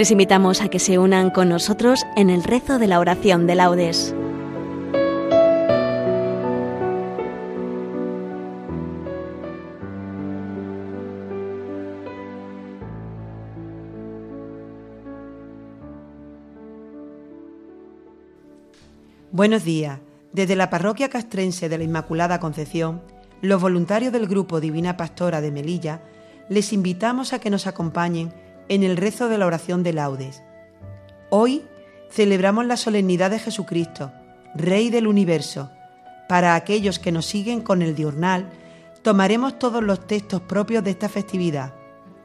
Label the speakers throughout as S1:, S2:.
S1: Les invitamos a que se unan con nosotros en el rezo de la oración de laudes.
S2: Buenos días. Desde la parroquia castrense de la Inmaculada Concepción, los voluntarios del grupo Divina Pastora de Melilla les invitamos a que nos acompañen en el rezo de la oración de laudes. Hoy celebramos la solemnidad de Jesucristo, Rey del universo. Para aquellos que nos siguen con el diurnal, tomaremos todos los textos propios de esta festividad,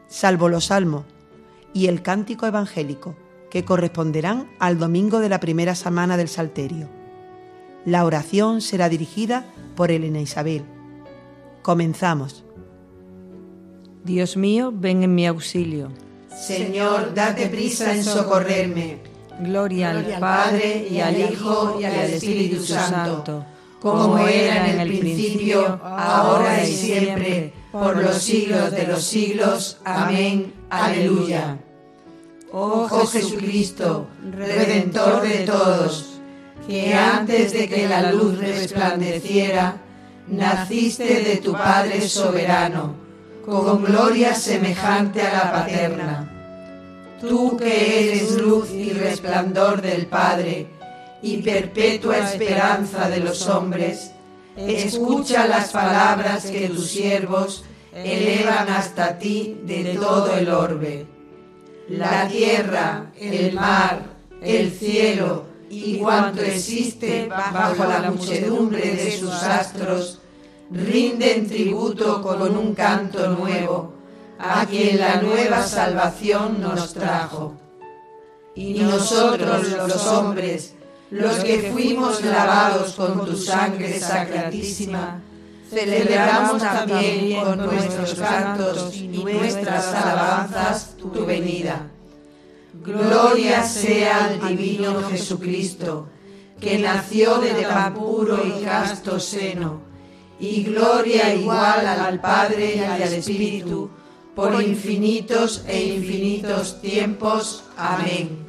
S2: salvo los salmos y el cántico evangélico que corresponderán al domingo de la primera semana del Salterio. La oración será dirigida por Elena Isabel. Comenzamos.
S3: Dios mío, ven en mi auxilio.
S4: Señor, date prisa en socorrerme.
S3: Gloria, al Padre y al Hijo y al Espíritu Santo,
S4: como era en el principio, ahora y siempre, por los siglos de los siglos. Amén. Aleluya. Oh Jesucristo, Redentor de todos, que antes de que la luz resplandeciera, naciste de tu Padre soberano, con gloria semejante a la paterna. Tú que eres luz y resplandor del Padre, y perpetua esperanza de los hombres, escucha las palabras que tus siervos elevan hasta ti de todo el orbe la tierra, el mar, el cielo y cuanto existe bajo la muchedumbre de sus astros, rinden tributo con un canto nuevo a quien la nueva salvación nos trajo. Y nosotros los hombres, los que fuimos lavados con tu sangre sacratísima, celebramos también con nuestros cantos y nuestras alabanzas tu venida. Gloria sea al divino Jesucristo, que nació de tan puro y casto seno, y gloria igual al Padre y al Espíritu, por infinitos e infinitos tiempos. Amén.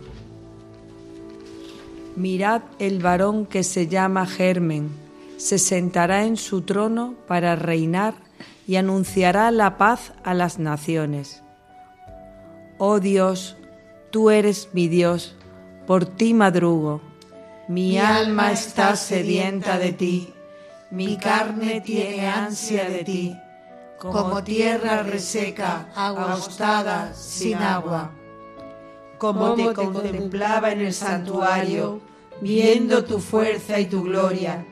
S3: Mirad el varón que se llama Germen se sentará en su trono para reinar y anunciará la paz a las naciones. Oh Dios, tú eres mi Dios, por ti madrugo.
S4: Mi alma está sedienta de ti, mi carne tiene ansia de ti, como tierra reseca, agostada, sin agua. Como te contemplaba en el santuario, viendo tu fuerza y tu gloria.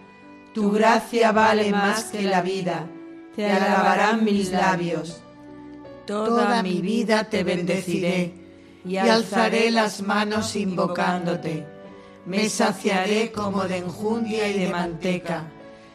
S4: tu gracia vale más que la vida, te alabarán mis labios. Toda mi vida te bendeciré y alzaré las manos invocándote. Me saciaré como de enjundia y de manteca,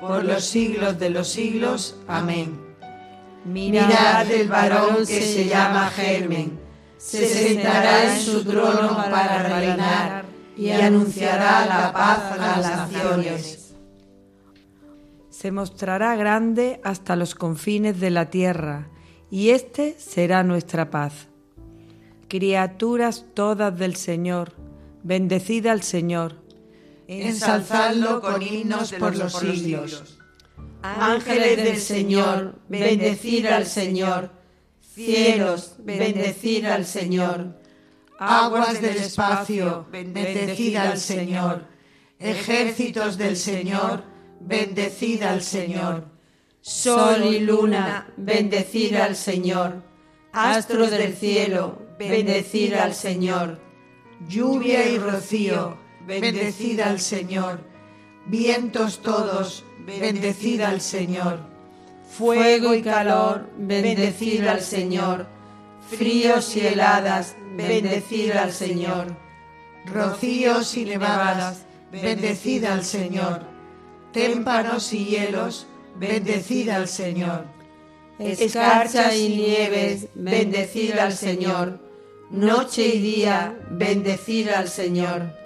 S4: por los siglos de los siglos. Amén. Mirad el varón que se llama Germen, se sentará en su trono para reinar y anunciará la paz a las naciones
S3: se mostrará grande hasta los confines de la tierra, y éste será nuestra paz. Criaturas todas del Señor, bendecida al Señor.
S4: Ensalzadlo con himnos por los siglos. Ángeles del Señor, bendecid al Señor. Cielos, bendecid al Señor. Aguas del espacio, bendecid al Señor. Ejércitos del Señor, bendecid al Señor. Sol y luna, bendecid al Señor. Astros del cielo, bendecid al Señor. Lluvia y rocío, bendecid al Señor. Vientos todos, bendecid al Señor. Fuego y calor, bendecid al Señor. fríos y heladas, bendecid al Señor. Rocíos y nevadas, bendecid al Señor. Témpanos y hielos, bendecid al Señor. Escarcha y nieves, bendecid al Señor. Noche y día, bendecid al Señor.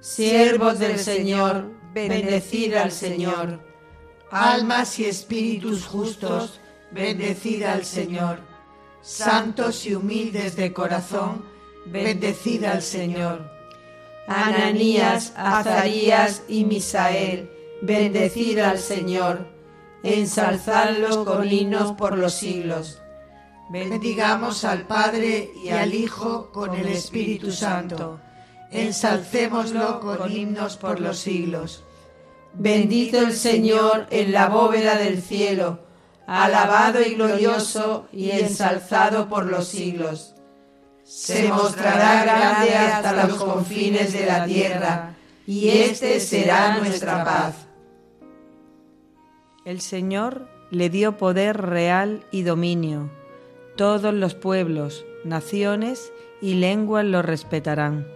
S4: Siervos del Señor, bendecid al Señor. Almas y espíritus justos, bendecid al Señor santos y humildes de corazón, bendecid al Señor. Ananías, Azarías y Misael, bendecid al Señor, ensalzadlos con himnos por los siglos. Bendigamos al Padre y al Hijo con el Espíritu Santo, ensalcémoslo con himnos por los siglos. Bendito el Señor en la bóveda del cielo, alabado y glorioso y ensalzado por los siglos. Se mostrará grande hasta los confines de la tierra, y este será nuestra paz.
S3: El Señor le dio poder real y dominio. Todos los pueblos, naciones y lenguas lo respetarán.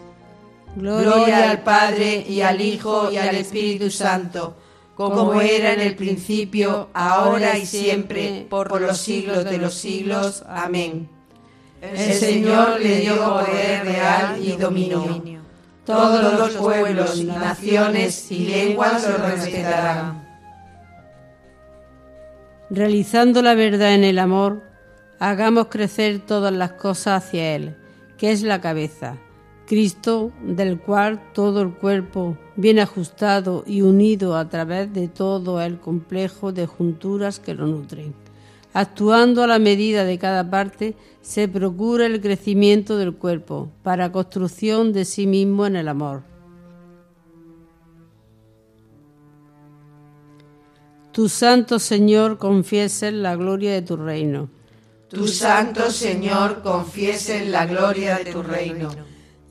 S4: Gloria al Padre y al Hijo y al Espíritu Santo como era en el principio, ahora y siempre, por los siglos de los siglos. Amén. El Señor le dio poder real y dominio. Todos los pueblos, naciones y lenguas lo respetarán.
S5: Realizando la verdad en el amor, hagamos crecer todas las cosas hacia Él, que es la cabeza Cristo, del cual todo el cuerpo, bien ajustado y unido a través de todo el complejo de junturas que lo nutren. Actuando a la medida de cada parte, se procura el crecimiento del cuerpo para construcción de sí mismo en el amor. Tu santo Señor confiesen la gloria de tu reino.
S4: Tu santo Señor confiesen la gloria de tu reino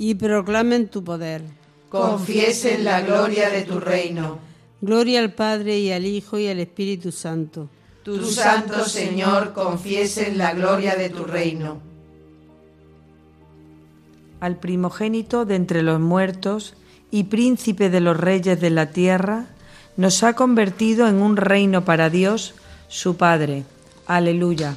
S5: y proclamen tu poder.
S4: Confiesen la gloria de tu reino.
S5: Gloria al Padre y al Hijo y al Espíritu Santo.
S4: Tu santo Señor confiesen la gloria de tu reino.
S3: Al primogénito de entre los muertos y príncipe de los reyes de la tierra, nos ha convertido en un reino para Dios, su Padre. Aleluya.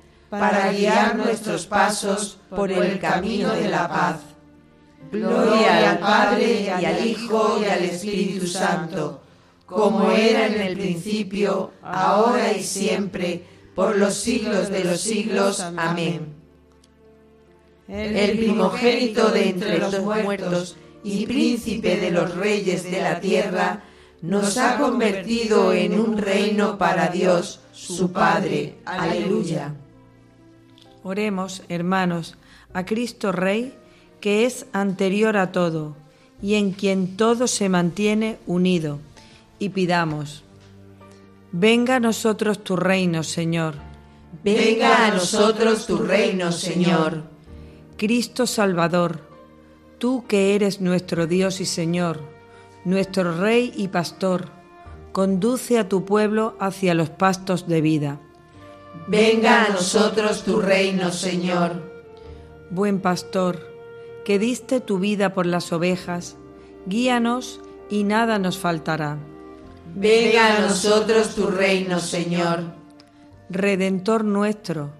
S4: para guiar nuestros pasos por el camino de la paz. Gloria al Padre y al Hijo y al Espíritu Santo, como era en el principio, ahora y siempre, por los siglos de los siglos. Amén. El primogénito de entre los muertos y príncipe de los reyes de la tierra, nos ha convertido en un reino para Dios, su Padre. Aleluya.
S3: Oremos, hermanos, a Cristo Rey, que es anterior a todo, y en quien todo se mantiene unido, y pidamos, venga a nosotros tu reino, Señor.
S4: Venga a nosotros tu reino, Señor.
S3: Cristo Salvador, tú que eres nuestro Dios y Señor, nuestro Rey y Pastor, conduce a tu pueblo hacia los pastos de vida.
S4: Venga a nosotros tu reino, Señor.
S3: Buen Pastor, que diste tu vida por las ovejas, guíanos y nada nos faltará.
S4: Venga a nosotros tu reino, Señor.
S3: Redentor nuestro,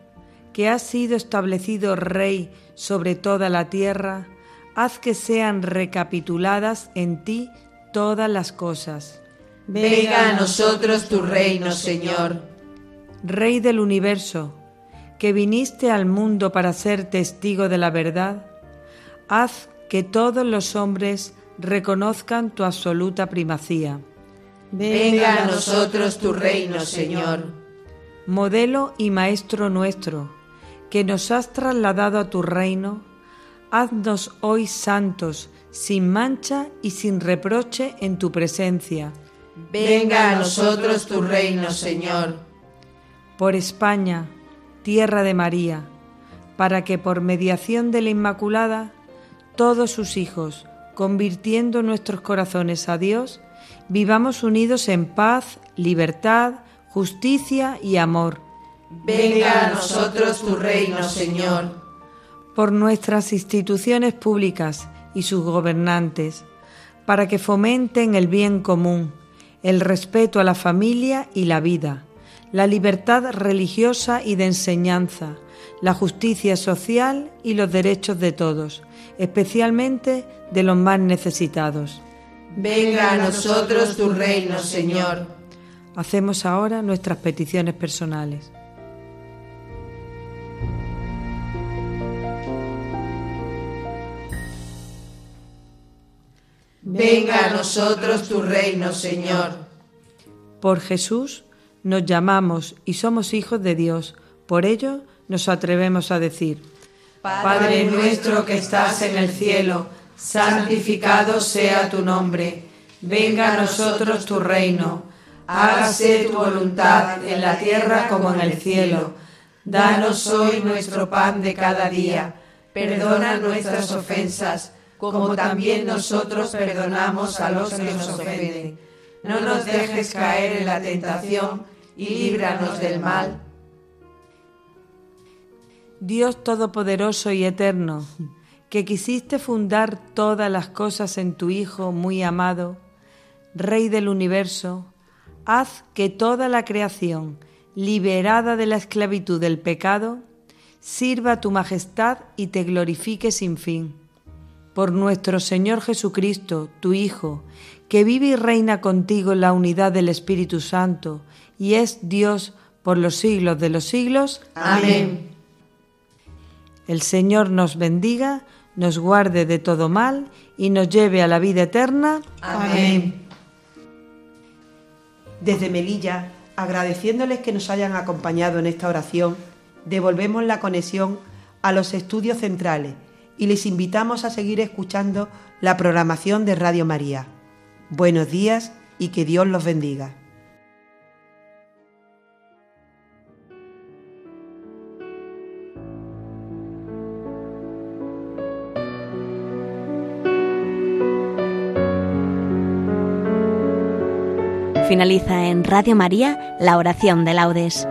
S3: que has sido establecido Rey sobre toda la tierra, haz que sean recapituladas en ti todas las cosas.
S4: Venga a nosotros tu reino, Señor.
S3: Rey del universo, que viniste al mundo para ser testigo de la verdad, haz que todos los hombres reconozcan tu absoluta primacía.
S4: Venga a nosotros tu reino, Señor.
S3: Modelo y Maestro nuestro, que nos has trasladado a tu reino, haznos hoy santos, sin mancha y sin reproche en tu presencia.
S4: Venga a nosotros tu reino, Señor.
S3: Por España, tierra de María, para que por mediación de la Inmaculada, todos sus hijos, convirtiendo nuestros corazones a Dios, vivamos unidos en paz, libertad, justicia y amor.
S4: Venga a nosotros tu reino, Señor.
S3: Por nuestras instituciones públicas y sus gobernantes, para que fomenten el bien común, el respeto a la familia y la vida, la libertad religiosa y de enseñanza, la justicia social y los derechos de todos, especialmente de los más necesitados.
S4: Venga a nosotros tu reino, Señor.
S3: Hacemos ahora nuestras peticiones personales.
S4: Venga a nosotros tu reino, Señor.
S3: Por Jesús nos llamamos y somos hijos de Dios. Por ello nos atrevemos a decir,
S4: Padre nuestro que estás en el cielo, santificado sea tu nombre. Venga a nosotros tu reino. Hágase tu voluntad en la tierra como en el cielo. Danos hoy nuestro pan de cada día. Perdona nuestras ofensas como también nosotros perdonamos a los que nos ofenden. No nos dejes caer en la tentación y líbranos del mal.
S3: Dios Todopoderoso y Eterno, que quisiste fundar todas las cosas en tu Hijo muy amado, Rey del universo, haz que toda la creación, liberada de la esclavitud del pecado, sirva a tu majestad y te glorifique sin fin por nuestro Señor Jesucristo, tu Hijo, que vive y reina contigo en la unidad del Espíritu Santo, y es Dios por los siglos de los siglos.
S4: Amén.
S3: El Señor nos bendiga, nos guarde de todo mal y nos lleve a la vida eterna.
S4: Amén.
S2: Desde Melilla, agradeciéndoles que nos hayan acompañado en esta oración, devolvemos la conexión a los estudios centrales y les invitamos a seguir escuchando la programación de Radio María. Buenos días y que Dios los bendiga.
S1: Finaliza en Radio María la oración de laudes.